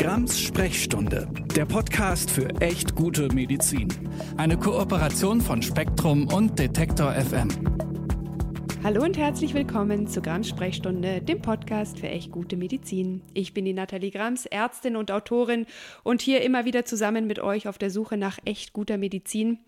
Grams Sprechstunde, der Podcast für echt gute Medizin. Eine Kooperation von Spektrum und Detektor FM. Hallo und herzlich willkommen zu Grams Sprechstunde, dem Podcast für echt gute Medizin. Ich bin die Nathalie Grams, Ärztin und Autorin und hier immer wieder zusammen mit euch auf der Suche nach echt guter Medizin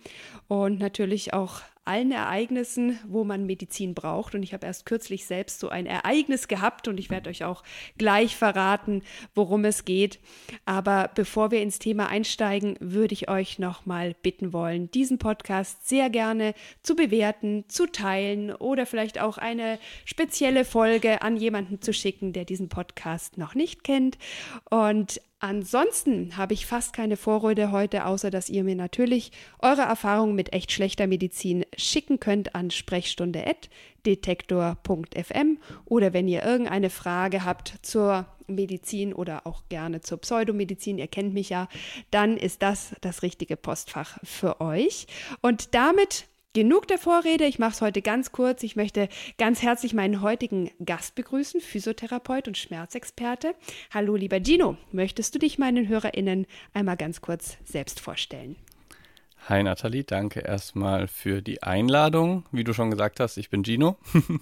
und natürlich auch allen Ereignissen, wo man Medizin braucht. Und ich habe erst kürzlich selbst so ein Ereignis gehabt und ich werde euch auch gleich verraten, worum es geht. Aber bevor wir ins Thema einsteigen, würde ich euch nochmal bitten wollen, diesen Podcast sehr gerne zu bewerten, zu teilen oder vielleicht auch eine spezielle Folge an jemanden zu schicken, der diesen Podcast noch nicht kennt. Und Ansonsten habe ich fast keine Vorrede heute, außer dass ihr mir natürlich eure Erfahrungen mit echt schlechter Medizin schicken könnt an sprechstunde.detektor.fm oder wenn ihr irgendeine Frage habt zur Medizin oder auch gerne zur Pseudomedizin, ihr kennt mich ja, dann ist das das richtige Postfach für euch. Und damit Genug der Vorrede, ich mache es heute ganz kurz. Ich möchte ganz herzlich meinen heutigen Gast begrüßen, Physiotherapeut und Schmerzexperte. Hallo, lieber Gino, möchtest du dich meinen HörerInnen einmal ganz kurz selbst vorstellen? Hi Nathalie, danke erstmal für die Einladung. Wie du schon gesagt hast, ich bin Gino.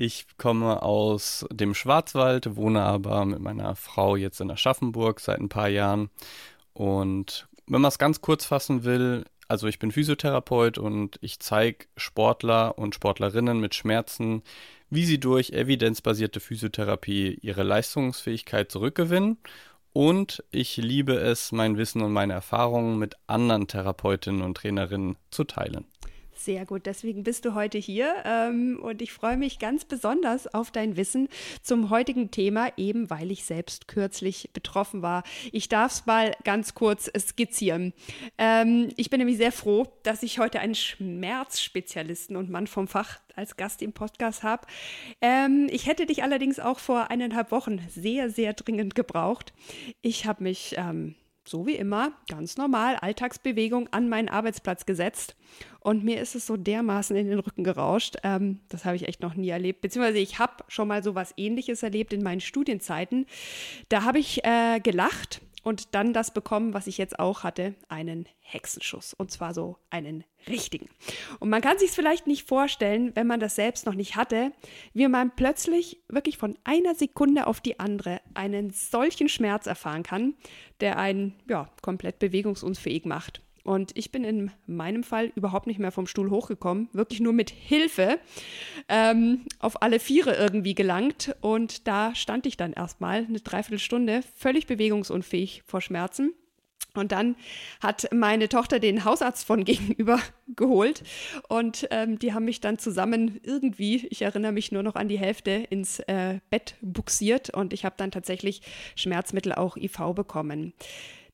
Ich komme aus dem Schwarzwald, wohne aber mit meiner Frau jetzt in Aschaffenburg seit ein paar Jahren. Und wenn man es ganz kurz fassen will, also ich bin Physiotherapeut und ich zeige Sportler und Sportlerinnen mit Schmerzen, wie sie durch evidenzbasierte Physiotherapie ihre Leistungsfähigkeit zurückgewinnen. Und ich liebe es, mein Wissen und meine Erfahrungen mit anderen Therapeutinnen und Trainerinnen zu teilen. Sehr gut, deswegen bist du heute hier ähm, und ich freue mich ganz besonders auf dein Wissen zum heutigen Thema, eben weil ich selbst kürzlich betroffen war. Ich darf es mal ganz kurz skizzieren. Ähm, ich bin nämlich sehr froh, dass ich heute einen Schmerzspezialisten und Mann vom Fach als Gast im Podcast habe. Ähm, ich hätte dich allerdings auch vor eineinhalb Wochen sehr, sehr dringend gebraucht. Ich habe mich ähm, so wie immer, ganz normal, Alltagsbewegung an meinen Arbeitsplatz gesetzt. Und mir ist es so dermaßen in den Rücken gerauscht. Ähm, das habe ich echt noch nie erlebt. Beziehungsweise ich habe schon mal so was ähnliches erlebt in meinen Studienzeiten. Da habe ich äh, gelacht und dann das bekommen, was ich jetzt auch hatte, einen Hexenschuss. Und zwar so einen richtigen. Und man kann sich es vielleicht nicht vorstellen, wenn man das selbst noch nicht hatte, wie man plötzlich wirklich von einer Sekunde auf die andere einen solchen Schmerz erfahren kann, der einen ja, komplett bewegungsunfähig macht. Und ich bin in meinem Fall überhaupt nicht mehr vom Stuhl hochgekommen, wirklich nur mit Hilfe ähm, auf alle Viere irgendwie gelangt. Und da stand ich dann erstmal eine Dreiviertelstunde völlig bewegungsunfähig vor Schmerzen. Und dann hat meine Tochter den Hausarzt von gegenüber geholt und ähm, die haben mich dann zusammen irgendwie, ich erinnere mich nur noch an die Hälfte, ins äh, Bett buxiert und ich habe dann tatsächlich Schmerzmittel auch IV bekommen.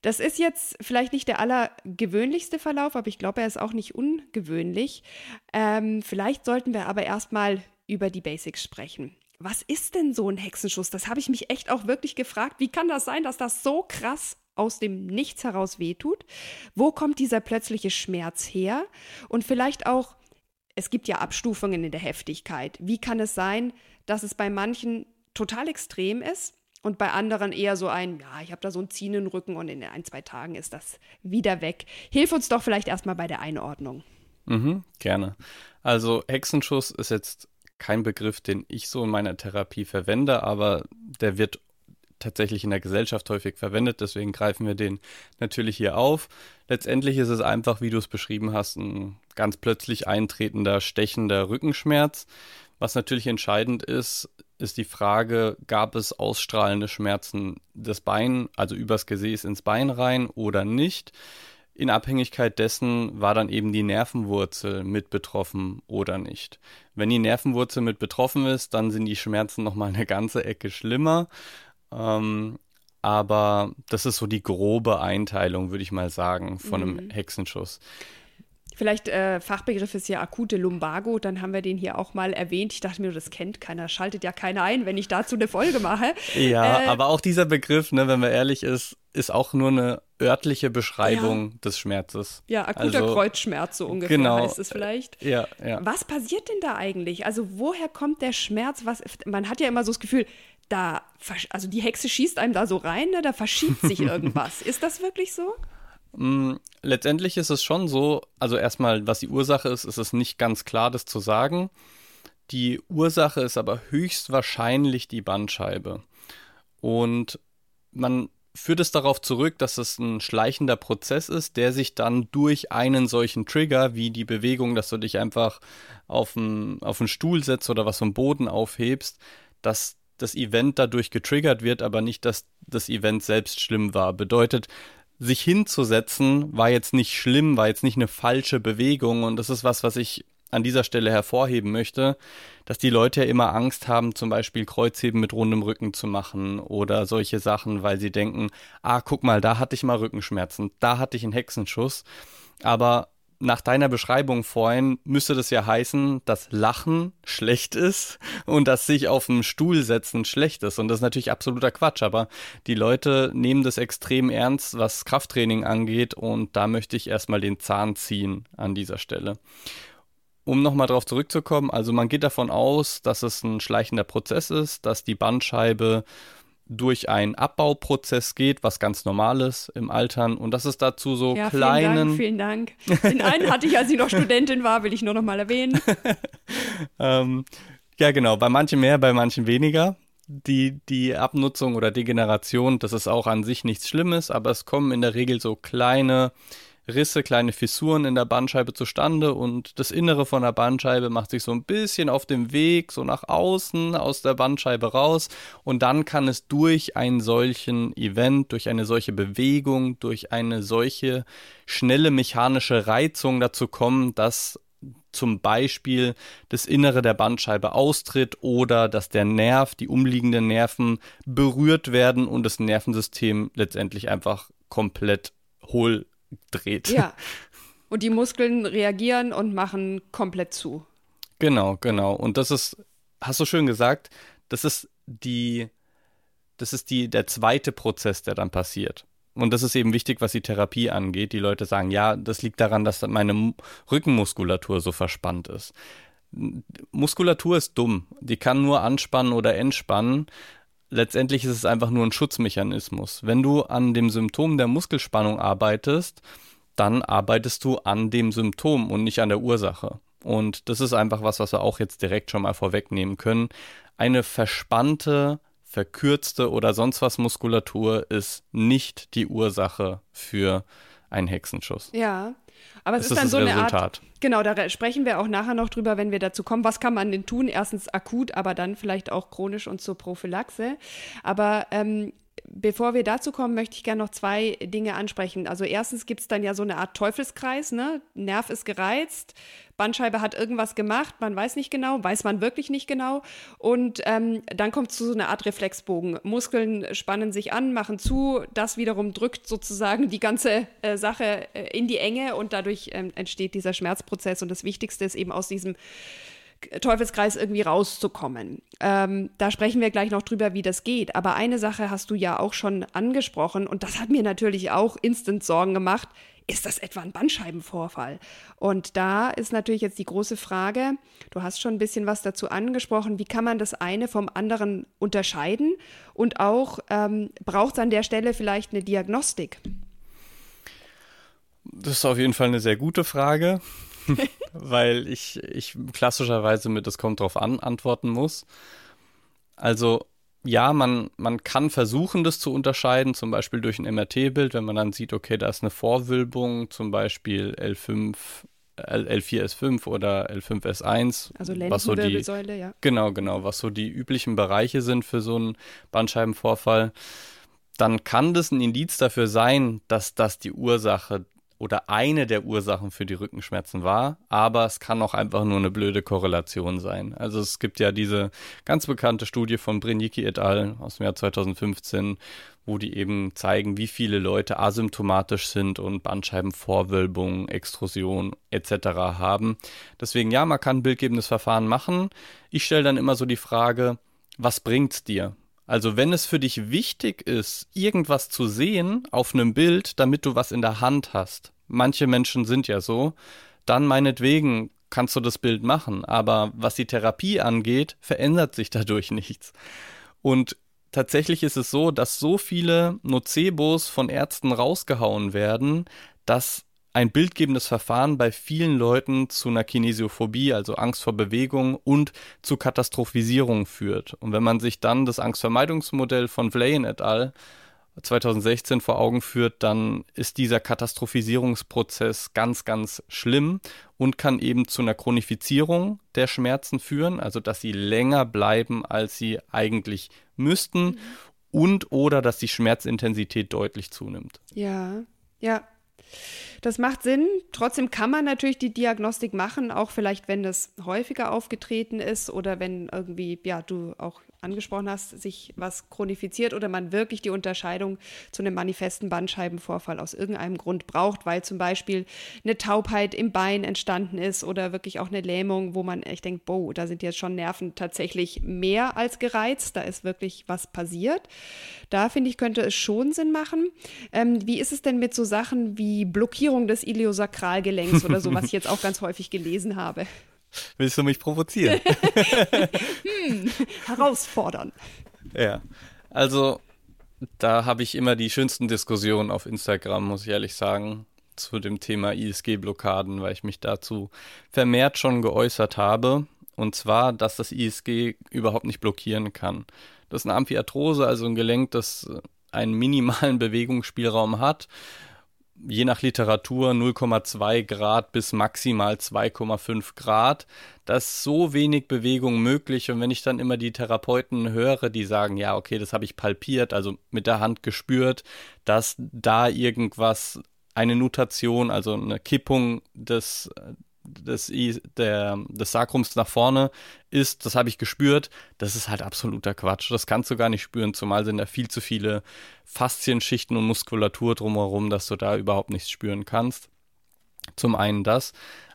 Das ist jetzt vielleicht nicht der allergewöhnlichste Verlauf, aber ich glaube, er ist auch nicht ungewöhnlich. Ähm, vielleicht sollten wir aber erstmal über die Basics sprechen. Was ist denn so ein Hexenschuss? Das habe ich mich echt auch wirklich gefragt. Wie kann das sein, dass das so krass aus dem Nichts heraus wehtut? Wo kommt dieser plötzliche Schmerz her? Und vielleicht auch, es gibt ja Abstufungen in der Heftigkeit. Wie kann es sein, dass es bei manchen total extrem ist und bei anderen eher so ein, ja, ich habe da so einen ziehenden Rücken und in ein, zwei Tagen ist das wieder weg. Hilf uns doch vielleicht erstmal bei der Einordnung. Mhm, gerne. Also Hexenschuss ist jetzt kein Begriff, den ich so in meiner Therapie verwende, aber der wird tatsächlich in der Gesellschaft häufig verwendet, deswegen greifen wir den natürlich hier auf. Letztendlich ist es einfach, wie du es beschrieben hast, ein ganz plötzlich eintretender, stechender Rückenschmerz. Was natürlich entscheidend ist, ist die Frage, gab es ausstrahlende Schmerzen des Bein, also übers Gesäß ins Bein rein oder nicht? In Abhängigkeit dessen war dann eben die Nervenwurzel mit betroffen oder nicht. Wenn die Nervenwurzel mit betroffen ist, dann sind die Schmerzen nochmal eine ganze Ecke schlimmer. Ähm, aber das ist so die grobe Einteilung, würde ich mal sagen, von mhm. einem Hexenschuss. Vielleicht äh, Fachbegriff ist ja akute Lumbago, dann haben wir den hier auch mal erwähnt. Ich dachte mir, das kennt keiner, schaltet ja keiner ein, wenn ich dazu eine Folge mache. Ja, äh, aber auch dieser Begriff, ne, wenn man ehrlich ist, ist auch nur eine örtliche Beschreibung ja. des Schmerzes. Ja, akuter also, Kreuzschmerz, so ungefähr genau, heißt es vielleicht. Ja, ja. Was passiert denn da eigentlich? Also woher kommt der Schmerz? Was, man hat ja immer so das Gefühl, da, also die Hexe schießt einem da so rein, ne? da verschiebt sich irgendwas. Ist das wirklich so? Mm, letztendlich ist es schon so, also erstmal, was die Ursache ist, ist es nicht ganz klar, das zu sagen. Die Ursache ist aber höchstwahrscheinlich die Bandscheibe. Und man führt es darauf zurück, dass es ein schleichender Prozess ist, der sich dann durch einen solchen Trigger, wie die Bewegung, dass du dich einfach auf einen, auf einen Stuhl setzt oder was vom Boden aufhebst, dass das Event dadurch getriggert wird, aber nicht, dass das Event selbst schlimm war. Bedeutet, sich hinzusetzen war jetzt nicht schlimm, war jetzt nicht eine falsche Bewegung und das ist was, was ich an dieser Stelle hervorheben möchte, dass die Leute ja immer Angst haben, zum Beispiel Kreuzheben mit rundem Rücken zu machen oder solche Sachen, weil sie denken, ah, guck mal, da hatte ich mal Rückenschmerzen, da hatte ich einen Hexenschuss. Aber nach deiner Beschreibung vorhin müsste das ja heißen, dass Lachen schlecht ist und dass sich auf den Stuhl setzen schlecht ist. Und das ist natürlich absoluter Quatsch. Aber die Leute nehmen das extrem ernst, was Krafttraining angeht. Und da möchte ich erstmal den Zahn ziehen an dieser Stelle um nochmal darauf zurückzukommen, also man geht davon aus, dass es ein schleichender Prozess ist, dass die Bandscheibe durch einen Abbauprozess geht, was ganz normal ist im Altern und dass es dazu so ja, kleinen. Vielen Dank, vielen Dank. Den einen hatte ich, als ich noch Studentin war, will ich nur noch mal erwähnen. ähm, ja, genau, bei manchen mehr, bei manchen weniger. Die, die Abnutzung oder Degeneration, das ist auch an sich nichts Schlimmes, aber es kommen in der Regel so kleine Risse, kleine Fissuren in der Bandscheibe zustande und das Innere von der Bandscheibe macht sich so ein bisschen auf dem Weg, so nach außen aus der Bandscheibe raus. Und dann kann es durch einen solchen Event, durch eine solche Bewegung, durch eine solche schnelle mechanische Reizung dazu kommen, dass zum Beispiel das Innere der Bandscheibe austritt oder dass der Nerv, die umliegenden Nerven berührt werden und das Nervensystem letztendlich einfach komplett hohl dreht. Ja. Und die Muskeln reagieren und machen komplett zu. Genau, genau. Und das ist, hast du schön gesagt, das ist die, das ist die, der zweite Prozess, der dann passiert. Und das ist eben wichtig, was die Therapie angeht. Die Leute sagen, ja, das liegt daran, dass meine Rückenmuskulatur so verspannt ist. Muskulatur ist dumm. Die kann nur anspannen oder entspannen letztendlich ist es einfach nur ein Schutzmechanismus. Wenn du an dem Symptom der Muskelspannung arbeitest, dann arbeitest du an dem Symptom und nicht an der Ursache. Und das ist einfach was, was wir auch jetzt direkt schon mal vorwegnehmen können. Eine verspannte, verkürzte oder sonst was Muskulatur ist nicht die Ursache für einen Hexenschuss. Ja, aber es ist, ist dann so eine Resultat. Art. Genau, da sprechen wir auch nachher noch drüber, wenn wir dazu kommen. Was kann man denn tun? Erstens akut, aber dann vielleicht auch chronisch und zur Prophylaxe. Aber ähm, bevor wir dazu kommen, möchte ich gerne noch zwei Dinge ansprechen. Also erstens gibt es dann ja so eine Art Teufelskreis, ne? Nerv ist gereizt, Bandscheibe hat irgendwas gemacht, man weiß nicht genau, weiß man wirklich nicht genau. Und ähm, dann kommt es zu so einer Art Reflexbogen. Muskeln spannen sich an, machen zu, das wiederum drückt sozusagen die ganze äh, Sache äh, in die Enge und dadurch ähm, entsteht dieser Schmerzprozess. Und das Wichtigste ist eben aus diesem Teufelskreis irgendwie rauszukommen. Ähm, da sprechen wir gleich noch drüber, wie das geht. Aber eine Sache hast du ja auch schon angesprochen und das hat mir natürlich auch instant Sorgen gemacht. Ist das etwa ein Bandscheibenvorfall? Und da ist natürlich jetzt die große Frage, du hast schon ein bisschen was dazu angesprochen, wie kann man das eine vom anderen unterscheiden? Und auch ähm, braucht es an der Stelle vielleicht eine Diagnostik? Das ist auf jeden Fall eine sehr gute Frage. weil ich, ich klassischerweise mit es kommt drauf an antworten muss. Also ja, man, man kann versuchen, das zu unterscheiden, zum Beispiel durch ein MRT-Bild, wenn man dann sieht, okay, da ist eine Vorwölbung, zum Beispiel L5, L4S5 oder L5S1. Also was so die, ja. Genau, genau, was so die üblichen Bereiche sind für so einen Bandscheibenvorfall. Dann kann das ein Indiz dafür sein, dass das die Ursache oder eine der Ursachen für die Rückenschmerzen war, aber es kann auch einfach nur eine blöde Korrelation sein. Also es gibt ja diese ganz bekannte Studie von Brinicki et al. aus dem Jahr 2015, wo die eben zeigen, wie viele Leute asymptomatisch sind und Bandscheibenvorwölbung, Extrusion etc. haben. Deswegen ja, man kann ein bildgebendes Verfahren machen. Ich stelle dann immer so die Frage, was bringt's dir? Also wenn es für dich wichtig ist, irgendwas zu sehen auf einem Bild, damit du was in der Hand hast, manche Menschen sind ja so, dann meinetwegen kannst du das Bild machen, aber was die Therapie angeht, verändert sich dadurch nichts. Und tatsächlich ist es so, dass so viele Nocebos von Ärzten rausgehauen werden, dass ein bildgebendes Verfahren bei vielen Leuten zu einer Kinesiophobie, also Angst vor Bewegung und zu Katastrophisierung führt. Und wenn man sich dann das Angstvermeidungsmodell von Vlayen et al. 2016 vor Augen führt, dann ist dieser Katastrophisierungsprozess ganz, ganz schlimm und kann eben zu einer Chronifizierung der Schmerzen führen, also dass sie länger bleiben, als sie eigentlich müssten mhm. und oder dass die Schmerzintensität deutlich zunimmt. Ja, ja. Das macht Sinn. Trotzdem kann man natürlich die Diagnostik machen, auch vielleicht, wenn das häufiger aufgetreten ist oder wenn irgendwie, ja, du auch angesprochen hast, sich was chronifiziert oder man wirklich die Unterscheidung zu einem manifesten Bandscheibenvorfall aus irgendeinem Grund braucht, weil zum Beispiel eine Taubheit im Bein entstanden ist oder wirklich auch eine Lähmung, wo man echt denkt, boah, da sind jetzt schon Nerven tatsächlich mehr als gereizt, da ist wirklich was passiert. Da finde ich, könnte es schon Sinn machen. Ähm, wie ist es denn mit so Sachen wie Blockierung des Iliosakralgelenks oder so, was ich jetzt auch ganz häufig gelesen habe? Willst du mich provozieren? hm, herausfordern. Ja, also da habe ich immer die schönsten Diskussionen auf Instagram, muss ich ehrlich sagen, zu dem Thema ISG-Blockaden, weil ich mich dazu vermehrt schon geäußert habe. Und zwar, dass das ISG überhaupt nicht blockieren kann. Das ist eine Amphiarthrose, also ein Gelenk, das einen minimalen Bewegungsspielraum hat je nach Literatur 0,2 Grad bis maximal 2,5 Grad. Da ist so wenig Bewegung möglich. Und wenn ich dann immer die Therapeuten höre, die sagen, ja, okay, das habe ich palpiert, also mit der Hand gespürt, dass da irgendwas, eine Nutation, also eine Kippung des, des, der, des Sakrums nach vorne ist, das habe ich gespürt, das ist halt absoluter Quatsch. Das kannst du gar nicht spüren, zumal sind da viel zu viele Faszienschichten und Muskulatur drumherum, dass du da überhaupt nichts spüren kannst. Zum einen das,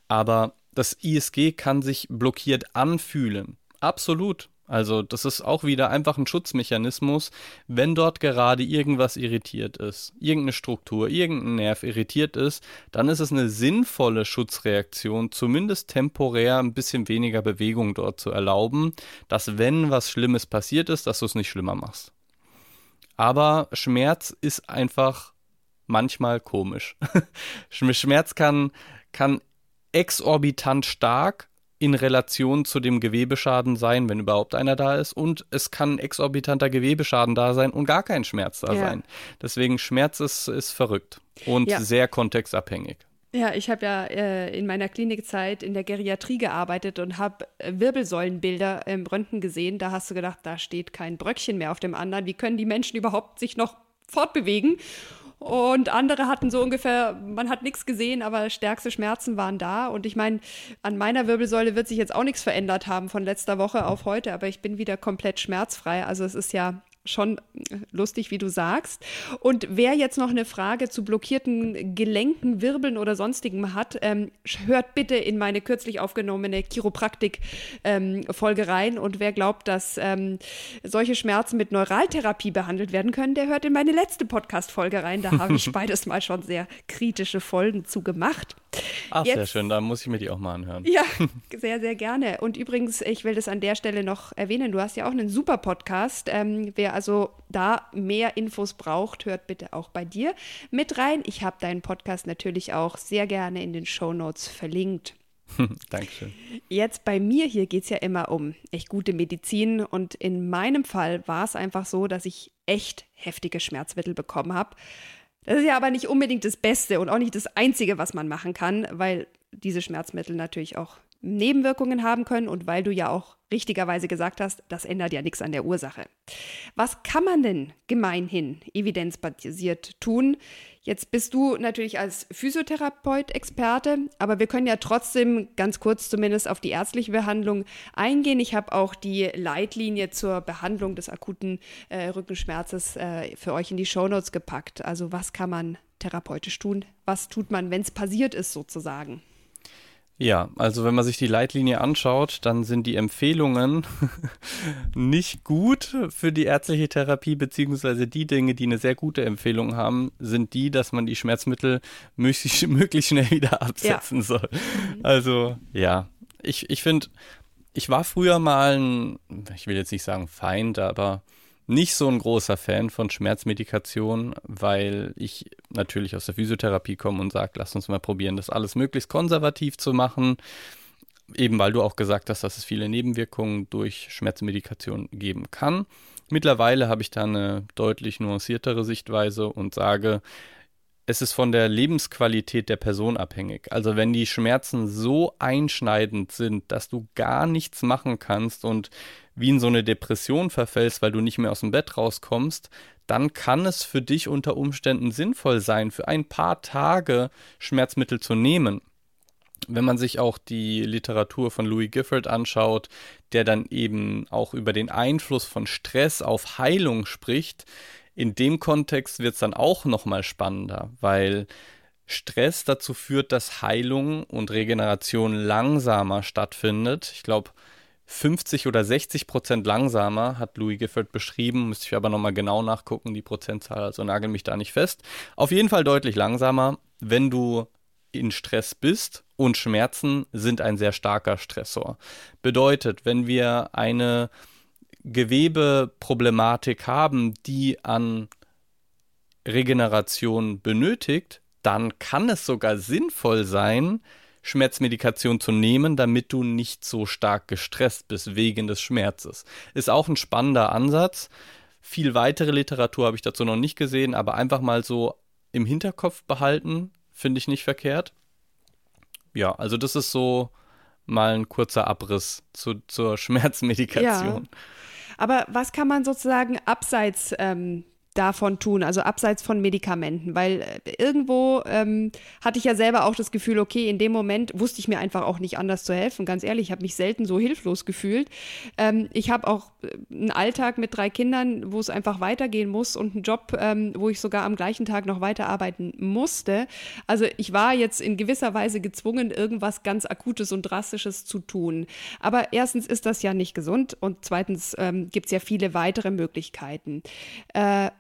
aber das ISG kann sich blockiert anfühlen. Absolut. Also das ist auch wieder einfach ein Schutzmechanismus, wenn dort gerade irgendwas irritiert ist, irgendeine Struktur, irgendein Nerv irritiert ist, dann ist es eine sinnvolle Schutzreaktion, zumindest temporär ein bisschen weniger Bewegung dort zu erlauben, dass wenn was Schlimmes passiert ist, dass du es nicht schlimmer machst. Aber Schmerz ist einfach manchmal komisch. Schmerz kann, kann exorbitant stark in Relation zu dem Gewebeschaden sein, wenn überhaupt einer da ist. Und es kann exorbitanter Gewebeschaden da sein und gar kein Schmerz da ja. sein. Deswegen Schmerz ist, ist verrückt und ja. sehr kontextabhängig. Ja, ich habe ja äh, in meiner Klinikzeit in der Geriatrie gearbeitet und habe äh, Wirbelsäulenbilder im Röntgen gesehen. Da hast du gedacht, da steht kein Bröckchen mehr auf dem anderen. Wie können die Menschen überhaupt sich noch fortbewegen? Und andere hatten so ungefähr, man hat nichts gesehen, aber stärkste Schmerzen waren da. Und ich meine, an meiner Wirbelsäule wird sich jetzt auch nichts verändert haben von letzter Woche auf heute, aber ich bin wieder komplett schmerzfrei. Also es ist ja schon lustig, wie du sagst. Und wer jetzt noch eine Frage zu blockierten Gelenken, Wirbeln oder sonstigem hat, ähm, hört bitte in meine kürzlich aufgenommene Chiropraktik-Folge ähm, rein. Und wer glaubt, dass ähm, solche Schmerzen mit Neuraltherapie behandelt werden können, der hört in meine letzte Podcast-Folge rein. Da habe ich beides mal schon sehr kritische Folgen zu gemacht. Ach, Jetzt, sehr schön, da muss ich mir die auch mal anhören. Ja, sehr, sehr gerne. Und übrigens, ich will das an der Stelle noch erwähnen, du hast ja auch einen super Podcast. Ähm, wer also da mehr Infos braucht, hört bitte auch bei dir mit rein. Ich habe deinen Podcast natürlich auch sehr gerne in den Show Notes verlinkt. Dankeschön. Jetzt bei mir hier geht es ja immer um echt gute Medizin und in meinem Fall war es einfach so, dass ich echt heftige Schmerzmittel bekommen habe. Das ist ja aber nicht unbedingt das Beste und auch nicht das Einzige, was man machen kann, weil diese Schmerzmittel natürlich auch Nebenwirkungen haben können und weil du ja auch richtigerweise gesagt hast, das ändert ja nichts an der Ursache. Was kann man denn gemeinhin evidenzbasiert tun? Jetzt bist du natürlich als Physiotherapeut Experte, aber wir können ja trotzdem ganz kurz zumindest auf die ärztliche Behandlung eingehen. Ich habe auch die Leitlinie zur Behandlung des akuten äh, Rückenschmerzes äh, für euch in die Shownotes gepackt. Also was kann man therapeutisch tun? Was tut man, wenn es passiert ist sozusagen? Ja, also wenn man sich die Leitlinie anschaut, dann sind die Empfehlungen nicht gut für die ärztliche Therapie, beziehungsweise die Dinge, die eine sehr gute Empfehlung haben, sind die, dass man die Schmerzmittel möglichst, möglichst schnell wieder absetzen ja. soll. Mhm. Also ja, ich, ich finde, ich war früher mal ein, ich will jetzt nicht sagen Feind, aber nicht so ein großer Fan von Schmerzmedikation, weil ich natürlich aus der Physiotherapie komme und sage, lass uns mal probieren, das alles möglichst konservativ zu machen. Eben weil du auch gesagt hast, dass es viele Nebenwirkungen durch Schmerzmedikation geben kann. Mittlerweile habe ich da eine deutlich nuanciertere Sichtweise und sage, es ist von der Lebensqualität der Person abhängig. Also wenn die Schmerzen so einschneidend sind, dass du gar nichts machen kannst und wie in so eine Depression verfällst, weil du nicht mehr aus dem Bett rauskommst, dann kann es für dich unter Umständen sinnvoll sein, für ein paar Tage Schmerzmittel zu nehmen. Wenn man sich auch die Literatur von Louis Gifford anschaut, der dann eben auch über den Einfluss von Stress auf Heilung spricht, in dem Kontext wird es dann auch nochmal spannender, weil Stress dazu führt, dass Heilung und Regeneration langsamer stattfindet. Ich glaube, 50 oder 60 Prozent langsamer hat Louis Gifford beschrieben. Müsste ich aber nochmal genau nachgucken, die Prozentzahl, also nagel mich da nicht fest. Auf jeden Fall deutlich langsamer, wenn du in Stress bist und Schmerzen sind ein sehr starker Stressor. Bedeutet, wenn wir eine Gewebeproblematik haben, die an Regeneration benötigt, dann kann es sogar sinnvoll sein, Schmerzmedikation zu nehmen, damit du nicht so stark gestresst bist wegen des Schmerzes. Ist auch ein spannender Ansatz. Viel weitere Literatur habe ich dazu noch nicht gesehen, aber einfach mal so im Hinterkopf behalten, finde ich nicht verkehrt. Ja, also das ist so mal ein kurzer Abriss zu, zur Schmerzmedikation. Ja. Aber was kann man sozusagen abseits ähm, davon tun, also abseits von Medikamenten, weil äh, irgendwo ähm, hatte ich ja selber auch das Gefühl, okay, in dem Moment wusste ich mir einfach auch nicht anders zu helfen. Ganz ehrlich, ich habe mich selten so hilflos gefühlt. Ähm, ich habe auch äh, einen Alltag mit drei Kindern, wo es einfach weitergehen muss und einen Job, ähm, wo ich sogar am gleichen Tag noch weiterarbeiten musste. Also ich war jetzt in gewisser Weise gezwungen, irgendwas ganz Akutes und Drastisches zu tun. Aber erstens ist das ja nicht gesund und zweitens ähm, gibt es ja viele weitere Möglichkeiten. Äh,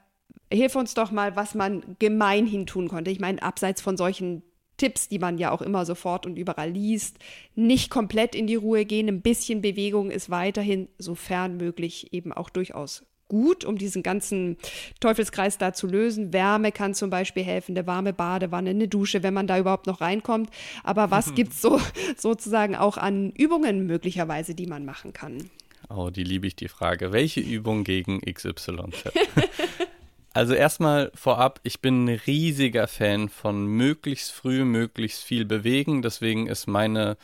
hilf uns doch mal, was man gemeinhin tun konnte. Ich meine, abseits von solchen Tipps, die man ja auch immer sofort und überall liest, nicht komplett in die Ruhe gehen. Ein bisschen Bewegung ist weiterhin, sofern möglich, eben auch durchaus gut, um diesen ganzen Teufelskreis da zu lösen. Wärme kann zum Beispiel helfen, eine warme Badewanne, eine Dusche, wenn man da überhaupt noch reinkommt. Aber was gibt es so, sozusagen auch an Übungen möglicherweise, die man machen kann? Oh, die liebe ich, die Frage. Welche Übung gegen XYZ? Also erstmal vorab, ich bin ein riesiger Fan von möglichst früh, möglichst viel bewegen. Deswegen ist meine,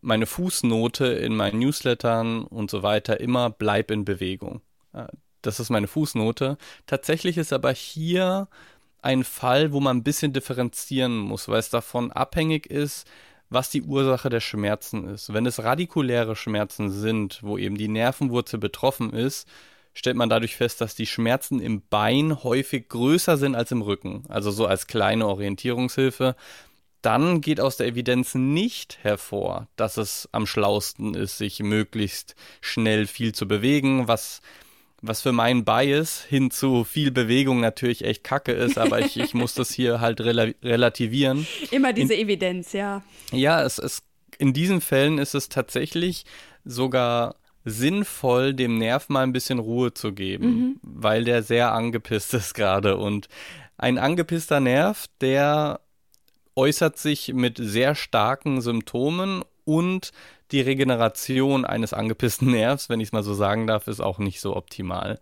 meine Fußnote in meinen Newslettern und so weiter immer bleib in Bewegung. Das ist meine Fußnote. Tatsächlich ist aber hier ein Fall, wo man ein bisschen differenzieren muss, weil es davon abhängig ist, was die Ursache der Schmerzen ist. Wenn es radikuläre Schmerzen sind, wo eben die Nervenwurzel betroffen ist, stellt man dadurch fest, dass die Schmerzen im Bein häufig größer sind als im Rücken. Also so als kleine Orientierungshilfe. Dann geht aus der Evidenz nicht hervor, dass es am schlausten ist, sich möglichst schnell viel zu bewegen, was was für meinen Bias hin zu viel Bewegung natürlich echt kacke ist, aber ich, ich muss das hier halt rela relativieren. Immer diese in, Evidenz, ja. Ja, es ist, in diesen Fällen ist es tatsächlich sogar sinnvoll, dem Nerv mal ein bisschen Ruhe zu geben, mhm. weil der sehr angepisst ist gerade. Und ein angepisster Nerv, der äußert sich mit sehr starken Symptomen und die Regeneration eines angepissten Nervs, wenn ich es mal so sagen darf, ist auch nicht so optimal.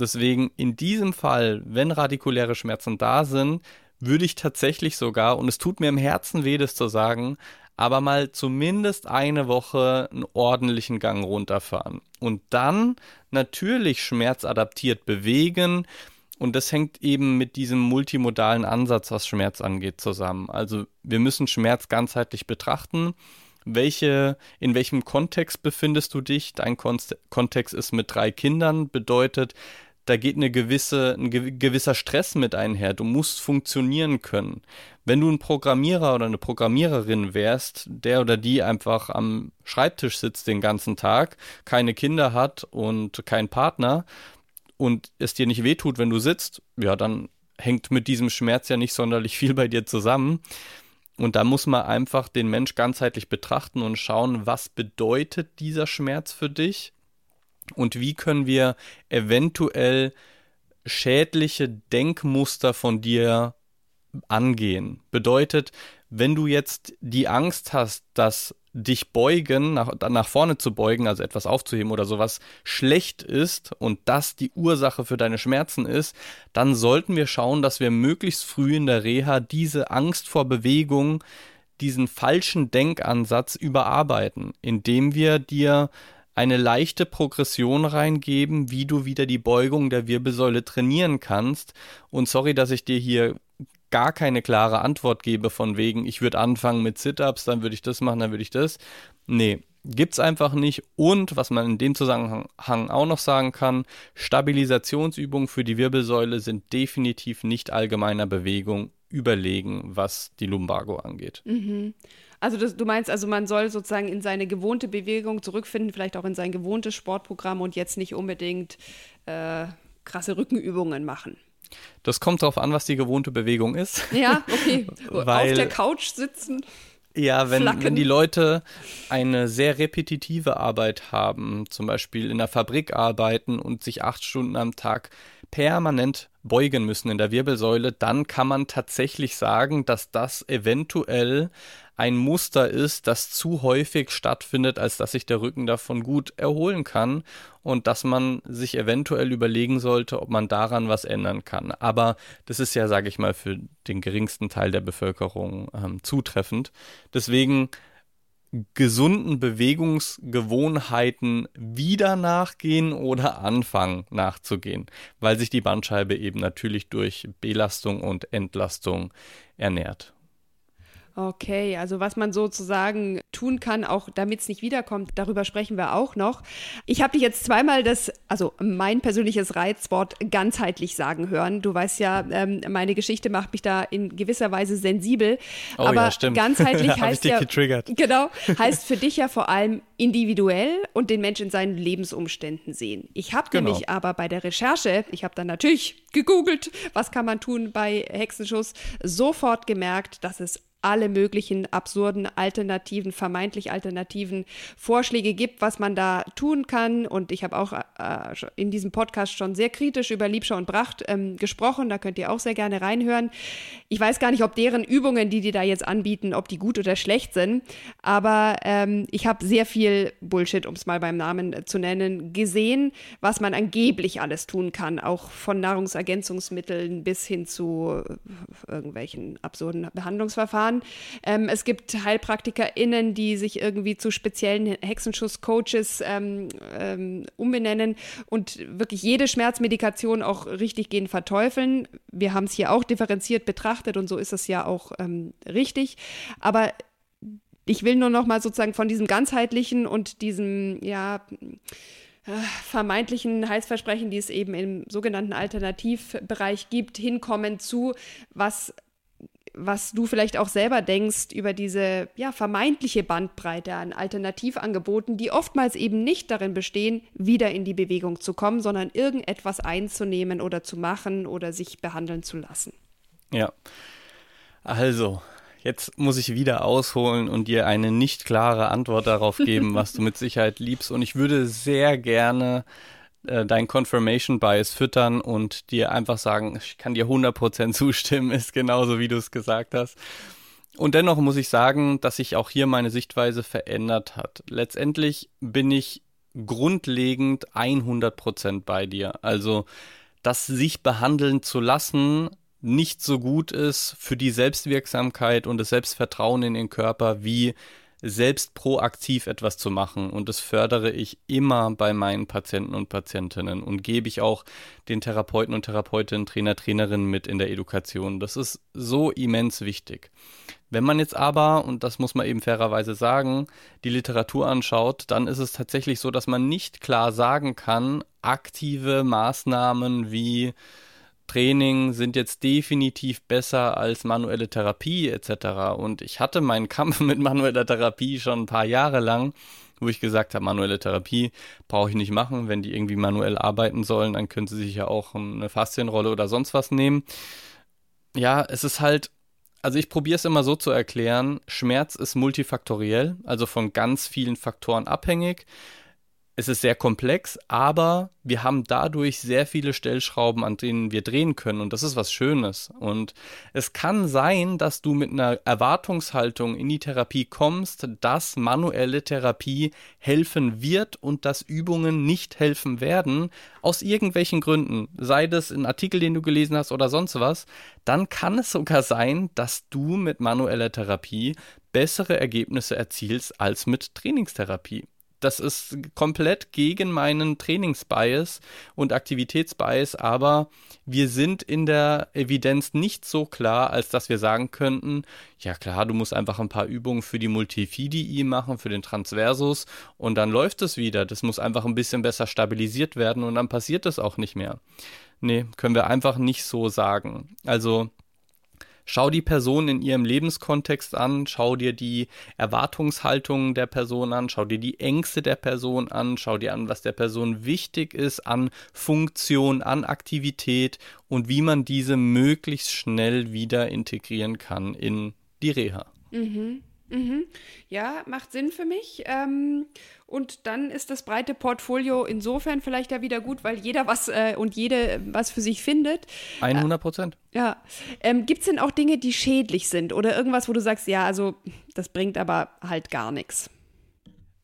Deswegen in diesem Fall, wenn radikuläre Schmerzen da sind, würde ich tatsächlich sogar, und es tut mir im Herzen weh, das zu sagen, aber mal zumindest eine Woche einen ordentlichen Gang runterfahren. Und dann natürlich schmerzadaptiert bewegen. Und das hängt eben mit diesem multimodalen Ansatz, was Schmerz angeht, zusammen. Also wir müssen Schmerz ganzheitlich betrachten. Welche, in welchem Kontext befindest du dich? Dein Kontext ist mit drei Kindern, bedeutet, da geht eine gewisse, ein gewisser Stress mit einher. Du musst funktionieren können. Wenn du ein Programmierer oder eine Programmiererin wärst, der oder die einfach am Schreibtisch sitzt den ganzen Tag, keine Kinder hat und keinen Partner und es dir nicht wehtut, wenn du sitzt, ja, dann hängt mit diesem Schmerz ja nicht sonderlich viel bei dir zusammen. Und da muss man einfach den Mensch ganzheitlich betrachten und schauen, was bedeutet dieser Schmerz für dich und wie können wir eventuell schädliche Denkmuster von dir angehen. Bedeutet, wenn du jetzt die Angst hast, dass dich beugen, nach, nach vorne zu beugen, also etwas aufzuheben oder sowas, schlecht ist und das die Ursache für deine Schmerzen ist, dann sollten wir schauen, dass wir möglichst früh in der Reha diese Angst vor Bewegung, diesen falschen Denkansatz überarbeiten, indem wir dir eine leichte Progression reingeben, wie du wieder die Beugung der Wirbelsäule trainieren kannst. Und sorry, dass ich dir hier gar keine klare Antwort gebe von wegen, ich würde anfangen mit Sit-ups, dann würde ich das machen, dann würde ich das. Nee, gibt's einfach nicht. Und was man in dem Zusammenhang auch noch sagen kann, Stabilisationsübungen für die Wirbelsäule sind definitiv nicht allgemeiner Bewegung überlegen, was die Lumbago angeht. Mhm. Also das, du meinst also, man soll sozusagen in seine gewohnte Bewegung zurückfinden, vielleicht auch in sein gewohntes Sportprogramm und jetzt nicht unbedingt äh, krasse Rückenübungen machen. Das kommt darauf an, was die gewohnte Bewegung ist. Ja, okay. Weil, Auf der Couch sitzen. Ja, wenn, wenn die Leute eine sehr repetitive Arbeit haben, zum Beispiel in der Fabrik arbeiten und sich acht Stunden am Tag permanent beugen müssen in der Wirbelsäule, dann kann man tatsächlich sagen, dass das eventuell ein Muster ist, das zu häufig stattfindet, als dass sich der Rücken davon gut erholen kann und dass man sich eventuell überlegen sollte, ob man daran was ändern kann. Aber das ist ja, sage ich mal, für den geringsten Teil der Bevölkerung ähm, zutreffend. Deswegen gesunden Bewegungsgewohnheiten wieder nachgehen oder anfangen nachzugehen, weil sich die Bandscheibe eben natürlich durch Belastung und Entlastung ernährt. Okay, also was man sozusagen tun kann, auch damit es nicht wiederkommt, darüber sprechen wir auch noch. Ich habe dich jetzt zweimal das, also mein persönliches Reizwort ganzheitlich sagen hören. Du weißt ja, ähm, meine Geschichte macht mich da in gewisser Weise sensibel. Oh, aber ja, stimmt. ganzheitlich heißt ja, getriggert. genau, heißt für dich ja vor allem individuell und den Menschen in seinen Lebensumständen sehen. Ich habe genau. nämlich aber bei der Recherche, ich habe dann natürlich gegoogelt, was kann man tun bei Hexenschuss, sofort gemerkt, dass es alle möglichen absurden alternativen, vermeintlich alternativen Vorschläge gibt, was man da tun kann. Und ich habe auch äh, in diesem Podcast schon sehr kritisch über Liebscher und Bracht ähm, gesprochen. Da könnt ihr auch sehr gerne reinhören. Ich weiß gar nicht, ob deren Übungen, die die da jetzt anbieten, ob die gut oder schlecht sind. Aber ähm, ich habe sehr viel Bullshit, um es mal beim Namen zu nennen, gesehen, was man angeblich alles tun kann. Auch von Nahrungsergänzungsmitteln bis hin zu äh, irgendwelchen absurden Behandlungsverfahren erfahren. Ähm, es gibt HeilpraktikerInnen, die sich irgendwie zu speziellen Hexenschuss-Coaches ähm, ähm, umbenennen und wirklich jede Schmerzmedikation auch richtig gehen verteufeln. Wir haben es hier auch differenziert betrachtet und so ist es ja auch ähm, richtig. Aber ich will nur noch mal sozusagen von diesem ganzheitlichen und diesem, ja, äh, vermeintlichen Heilsversprechen, die es eben im sogenannten Alternativbereich gibt, hinkommen zu, was was du vielleicht auch selber denkst über diese ja, vermeintliche Bandbreite an Alternativangeboten, die oftmals eben nicht darin bestehen, wieder in die Bewegung zu kommen, sondern irgendetwas einzunehmen oder zu machen oder sich behandeln zu lassen. Ja, also jetzt muss ich wieder ausholen und dir eine nicht klare Antwort darauf geben, was du mit Sicherheit liebst. Und ich würde sehr gerne äh, dein Confirmation Bias füttern und dir einfach sagen, ich kann dir 100% zustimmen, ist genauso wie du es gesagt hast. Und dennoch muss ich sagen, dass sich auch hier meine Sichtweise verändert hat. Letztendlich bin ich grundlegend 100% bei dir. Also, dass sich behandeln zu lassen nicht so gut ist für die Selbstwirksamkeit und das Selbstvertrauen in den Körper wie selbst proaktiv etwas zu machen. Und das fördere ich immer bei meinen Patienten und Patientinnen und gebe ich auch den Therapeuten und Therapeutinnen, Trainer, Trainerinnen mit in der Education. Das ist so immens wichtig. Wenn man jetzt aber, und das muss man eben fairerweise sagen, die Literatur anschaut, dann ist es tatsächlich so, dass man nicht klar sagen kann, aktive Maßnahmen wie Training sind jetzt definitiv besser als manuelle Therapie etc. Und ich hatte meinen Kampf mit manueller Therapie schon ein paar Jahre lang, wo ich gesagt habe, manuelle Therapie brauche ich nicht machen. Wenn die irgendwie manuell arbeiten sollen, dann können sie sich ja auch eine Faszienrolle oder sonst was nehmen. Ja, es ist halt, also ich probiere es immer so zu erklären, Schmerz ist multifaktoriell, also von ganz vielen Faktoren abhängig es ist sehr komplex, aber wir haben dadurch sehr viele Stellschrauben, an denen wir drehen können. Und das ist was Schönes. Und es kann sein, dass du mit einer Erwartungshaltung in die Therapie kommst, dass manuelle Therapie helfen wird und dass Übungen nicht helfen werden, aus irgendwelchen Gründen. Sei das ein Artikel, den du gelesen hast oder sonst was. Dann kann es sogar sein, dass du mit manueller Therapie bessere Ergebnisse erzielst als mit Trainingstherapie das ist komplett gegen meinen Trainingsbias und Aktivitätsbias, aber wir sind in der Evidenz nicht so klar, als dass wir sagen könnten, ja klar, du musst einfach ein paar Übungen für die Multifidi machen, für den Transversus und dann läuft es wieder. Das muss einfach ein bisschen besser stabilisiert werden und dann passiert es auch nicht mehr. Nee, können wir einfach nicht so sagen. Also Schau die Person in ihrem Lebenskontext an, schau dir die Erwartungshaltungen der Person an, schau dir die Ängste der Person an, schau dir an, was der Person wichtig ist an Funktion, an Aktivität und wie man diese möglichst schnell wieder integrieren kann in die Reha. Mhm. Mhm. Ja, macht Sinn für mich. Ähm, und dann ist das breite Portfolio insofern vielleicht ja wieder gut, weil jeder was äh, und jede was für sich findet. 100 Prozent. Äh, ja. Ähm, Gibt es denn auch Dinge, die schädlich sind oder irgendwas, wo du sagst, ja, also das bringt aber halt gar nichts?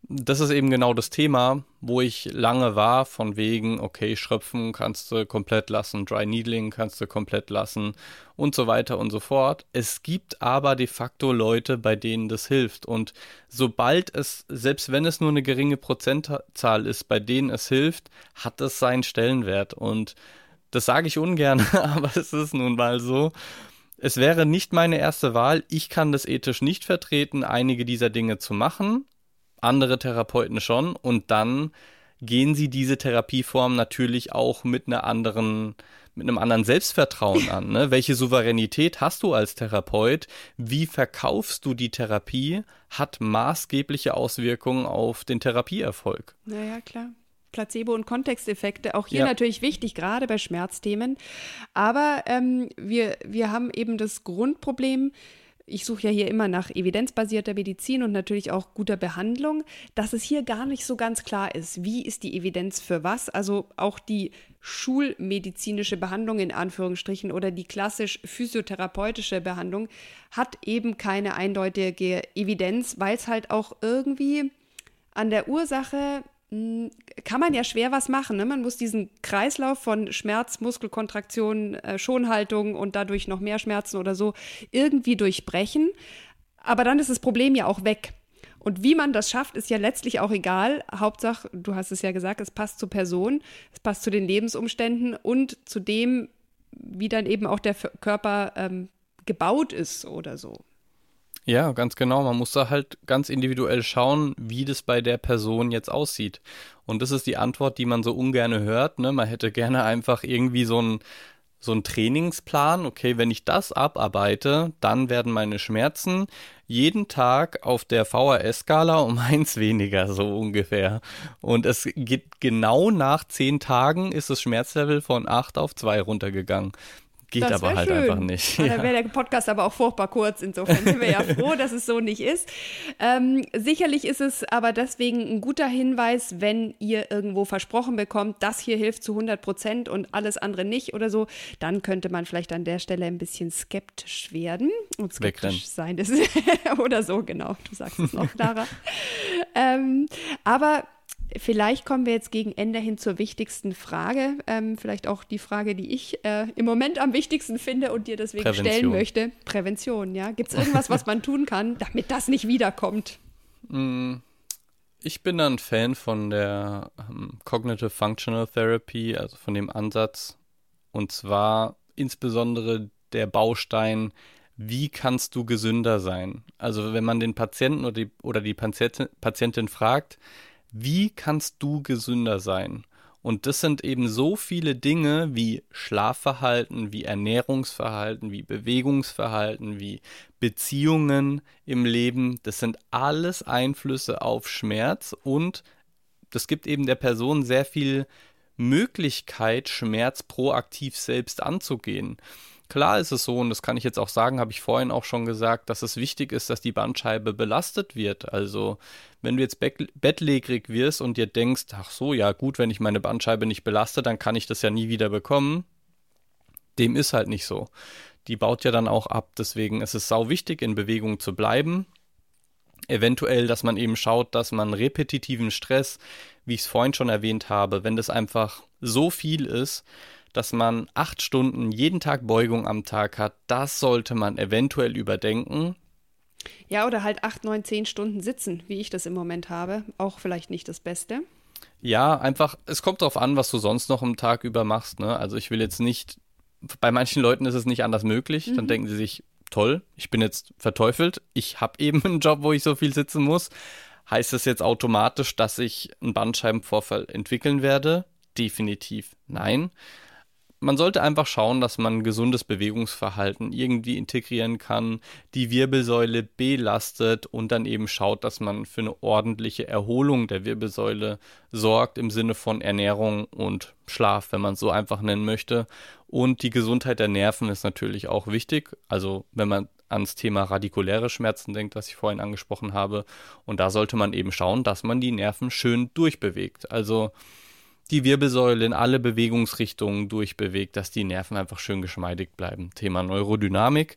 Das ist eben genau das Thema, wo ich lange war, von wegen, okay, Schröpfen kannst du komplett lassen, Dry Needling kannst du komplett lassen und so weiter und so fort. Es gibt aber de facto Leute, bei denen das hilft. Und sobald es, selbst wenn es nur eine geringe Prozentzahl ist, bei denen es hilft, hat es seinen Stellenwert. Und das sage ich ungern, aber es ist nun mal so. Es wäre nicht meine erste Wahl. Ich kann das ethisch nicht vertreten, einige dieser Dinge zu machen andere Therapeuten schon und dann gehen sie diese Therapieform natürlich auch mit einer anderen mit einem anderen Selbstvertrauen an. Ne? Welche Souveränität hast du als Therapeut? Wie verkaufst du die Therapie? Hat maßgebliche Auswirkungen auf den Therapieerfolg. Naja, klar. Placebo- und Kontexteffekte, auch hier ja. natürlich wichtig, gerade bei Schmerzthemen. Aber ähm, wir, wir haben eben das Grundproblem, ich suche ja hier immer nach evidenzbasierter Medizin und natürlich auch guter Behandlung, dass es hier gar nicht so ganz klar ist, wie ist die Evidenz für was. Also auch die schulmedizinische Behandlung in Anführungsstrichen oder die klassisch physiotherapeutische Behandlung hat eben keine eindeutige Evidenz, weil es halt auch irgendwie an der Ursache kann man ja schwer was machen. Ne? Man muss diesen Kreislauf von Schmerz, Muskelkontraktion, äh, Schonhaltung und dadurch noch mehr Schmerzen oder so irgendwie durchbrechen. Aber dann ist das Problem ja auch weg. Und wie man das schafft, ist ja letztlich auch egal. Hauptsache, du hast es ja gesagt, es passt zur Person, es passt zu den Lebensumständen und zu dem, wie dann eben auch der Körper ähm, gebaut ist oder so. Ja, ganz genau. Man muss da halt ganz individuell schauen, wie das bei der Person jetzt aussieht. Und das ist die Antwort, die man so ungern hört. Ne? Man hätte gerne einfach irgendwie so ein so ein Trainingsplan, okay, wenn ich das abarbeite, dann werden meine Schmerzen jeden Tag auf der VHS-Skala um eins weniger, so ungefähr. Und es geht genau nach zehn Tagen ist das Schmerzlevel von acht auf zwei runtergegangen. Geht aber halt schön. einfach nicht. Ja. Da wäre der Podcast aber auch furchtbar kurz. Insofern sind wir ja froh, dass es so nicht ist. Ähm, sicherlich ist es aber deswegen ein guter Hinweis, wenn ihr irgendwo versprochen bekommt, das hier hilft zu 100 Prozent und alles andere nicht oder so, dann könnte man vielleicht an der Stelle ein bisschen skeptisch werden und skeptisch Wegrennen. sein. oder so, genau. Du sagst es noch, Clara. ähm, aber Vielleicht kommen wir jetzt gegen Ende hin zur wichtigsten Frage. Ähm, vielleicht auch die Frage, die ich äh, im Moment am wichtigsten finde und dir deswegen Prävention. stellen möchte. Prävention, ja. Gibt es irgendwas, was man tun kann, damit das nicht wiederkommt? Mm, ich bin ein Fan von der ähm, Cognitive Functional Therapy, also von dem Ansatz. Und zwar insbesondere der Baustein, wie kannst du gesünder sein? Also wenn man den Patienten oder die, oder die Patientin fragt, wie kannst du gesünder sein? Und das sind eben so viele Dinge wie Schlafverhalten, wie Ernährungsverhalten, wie Bewegungsverhalten, wie Beziehungen im Leben. Das sind alles Einflüsse auf Schmerz und das gibt eben der Person sehr viel Möglichkeit, Schmerz proaktiv selbst anzugehen. Klar ist es so, und das kann ich jetzt auch sagen, habe ich vorhin auch schon gesagt, dass es wichtig ist, dass die Bandscheibe belastet wird. Also wenn du jetzt bettlägerig wirst und dir denkst, ach so, ja gut, wenn ich meine Bandscheibe nicht belaste, dann kann ich das ja nie wieder bekommen. Dem ist halt nicht so. Die baut ja dann auch ab. Deswegen ist es sau wichtig, in Bewegung zu bleiben. Eventuell, dass man eben schaut, dass man repetitiven Stress, wie ich es vorhin schon erwähnt habe, wenn das einfach so viel ist, dass man acht Stunden jeden Tag Beugung am Tag hat, das sollte man eventuell überdenken. Ja, oder halt acht, neun, zehn Stunden sitzen, wie ich das im Moment habe. Auch vielleicht nicht das Beste. Ja, einfach, es kommt darauf an, was du sonst noch am Tag über machst. Ne? Also ich will jetzt nicht, bei manchen Leuten ist es nicht anders möglich. Mhm. Dann denken sie sich, toll, ich bin jetzt verteufelt. Ich habe eben einen Job, wo ich so viel sitzen muss. Heißt das jetzt automatisch, dass ich einen Bandscheibenvorfall entwickeln werde? Definitiv nein man sollte einfach schauen, dass man gesundes Bewegungsverhalten irgendwie integrieren kann, die Wirbelsäule belastet und dann eben schaut, dass man für eine ordentliche Erholung der Wirbelsäule sorgt im Sinne von Ernährung und Schlaf, wenn man es so einfach nennen möchte. Und die Gesundheit der Nerven ist natürlich auch wichtig. Also wenn man ans Thema radikuläre Schmerzen denkt, das ich vorhin angesprochen habe. Und da sollte man eben schauen, dass man die Nerven schön durchbewegt. Also die Wirbelsäule in alle Bewegungsrichtungen durchbewegt, dass die Nerven einfach schön geschmeidig bleiben. Thema Neurodynamik.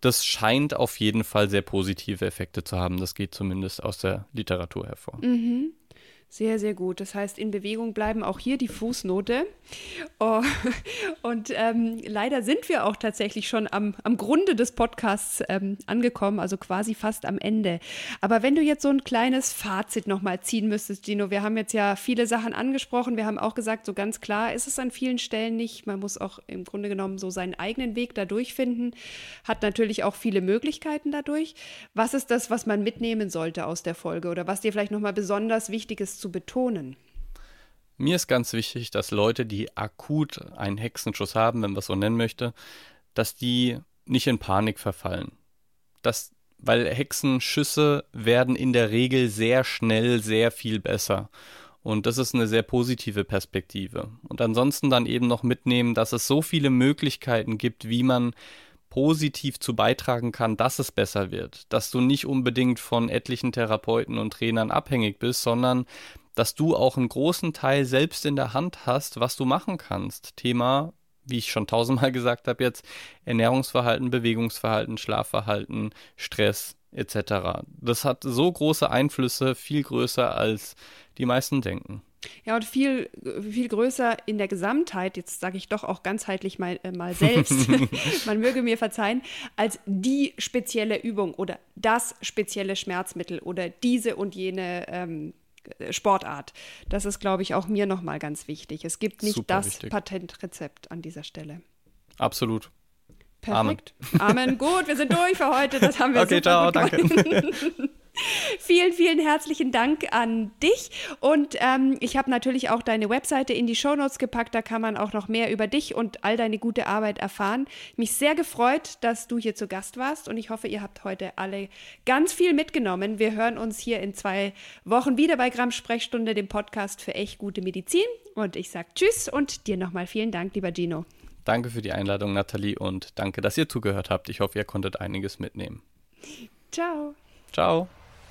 Das scheint auf jeden Fall sehr positive Effekte zu haben. Das geht zumindest aus der Literatur hervor. Mhm. Sehr, sehr gut. Das heißt, in Bewegung bleiben auch hier die Fußnote. Oh, und ähm, leider sind wir auch tatsächlich schon am, am Grunde des Podcasts ähm, angekommen, also quasi fast am Ende. Aber wenn du jetzt so ein kleines Fazit nochmal ziehen müsstest, Dino, wir haben jetzt ja viele Sachen angesprochen. Wir haben auch gesagt, so ganz klar ist es an vielen Stellen nicht. Man muss auch im Grunde genommen so seinen eigenen Weg dadurch finden, hat natürlich auch viele Möglichkeiten dadurch. Was ist das, was man mitnehmen sollte aus der Folge oder was dir vielleicht nochmal besonders wichtig ist zu betonen? Mir ist ganz wichtig, dass Leute, die akut einen Hexenschuss haben, wenn man es so nennen möchte, dass die nicht in Panik verfallen. Das, weil Hexenschüsse werden in der Regel sehr schnell sehr viel besser. Und das ist eine sehr positive Perspektive. Und ansonsten dann eben noch mitnehmen, dass es so viele Möglichkeiten gibt, wie man positiv zu beitragen kann, dass es besser wird. Dass du nicht unbedingt von etlichen Therapeuten und Trainern abhängig bist, sondern dass du auch einen großen Teil selbst in der Hand hast, was du machen kannst. Thema, wie ich schon tausendmal gesagt habe jetzt, Ernährungsverhalten, Bewegungsverhalten, Schlafverhalten, Stress etc. Das hat so große Einflüsse, viel größer als die meisten denken. Ja, und viel, viel größer in der Gesamtheit, jetzt sage ich doch auch ganzheitlich mal, äh, mal selbst, man möge mir verzeihen, als die spezielle Übung oder das spezielle Schmerzmittel oder diese und jene ähm, Sportart. Das ist, glaube ich, auch mir nochmal ganz wichtig. Es gibt nicht Super das wichtig. Patentrezept an dieser Stelle. Absolut. Perfekt. Amen. Amen. Gut, wir sind durch für heute. Das haben wir Okay, ciao, danke. vielen, vielen herzlichen Dank an dich. Und ähm, ich habe natürlich auch deine Webseite in die Shownotes gepackt. Da kann man auch noch mehr über dich und all deine gute Arbeit erfahren. Mich sehr gefreut, dass du hier zu Gast warst. Und ich hoffe, ihr habt heute alle ganz viel mitgenommen. Wir hören uns hier in zwei Wochen wieder bei Gramm Sprechstunde, dem Podcast für echt gute Medizin. Und ich sage Tschüss und dir nochmal vielen Dank, lieber Gino. Danke für die Einladung, Nathalie, und danke, dass ihr zugehört habt. Ich hoffe, ihr konntet einiges mitnehmen. Ciao. Ciao.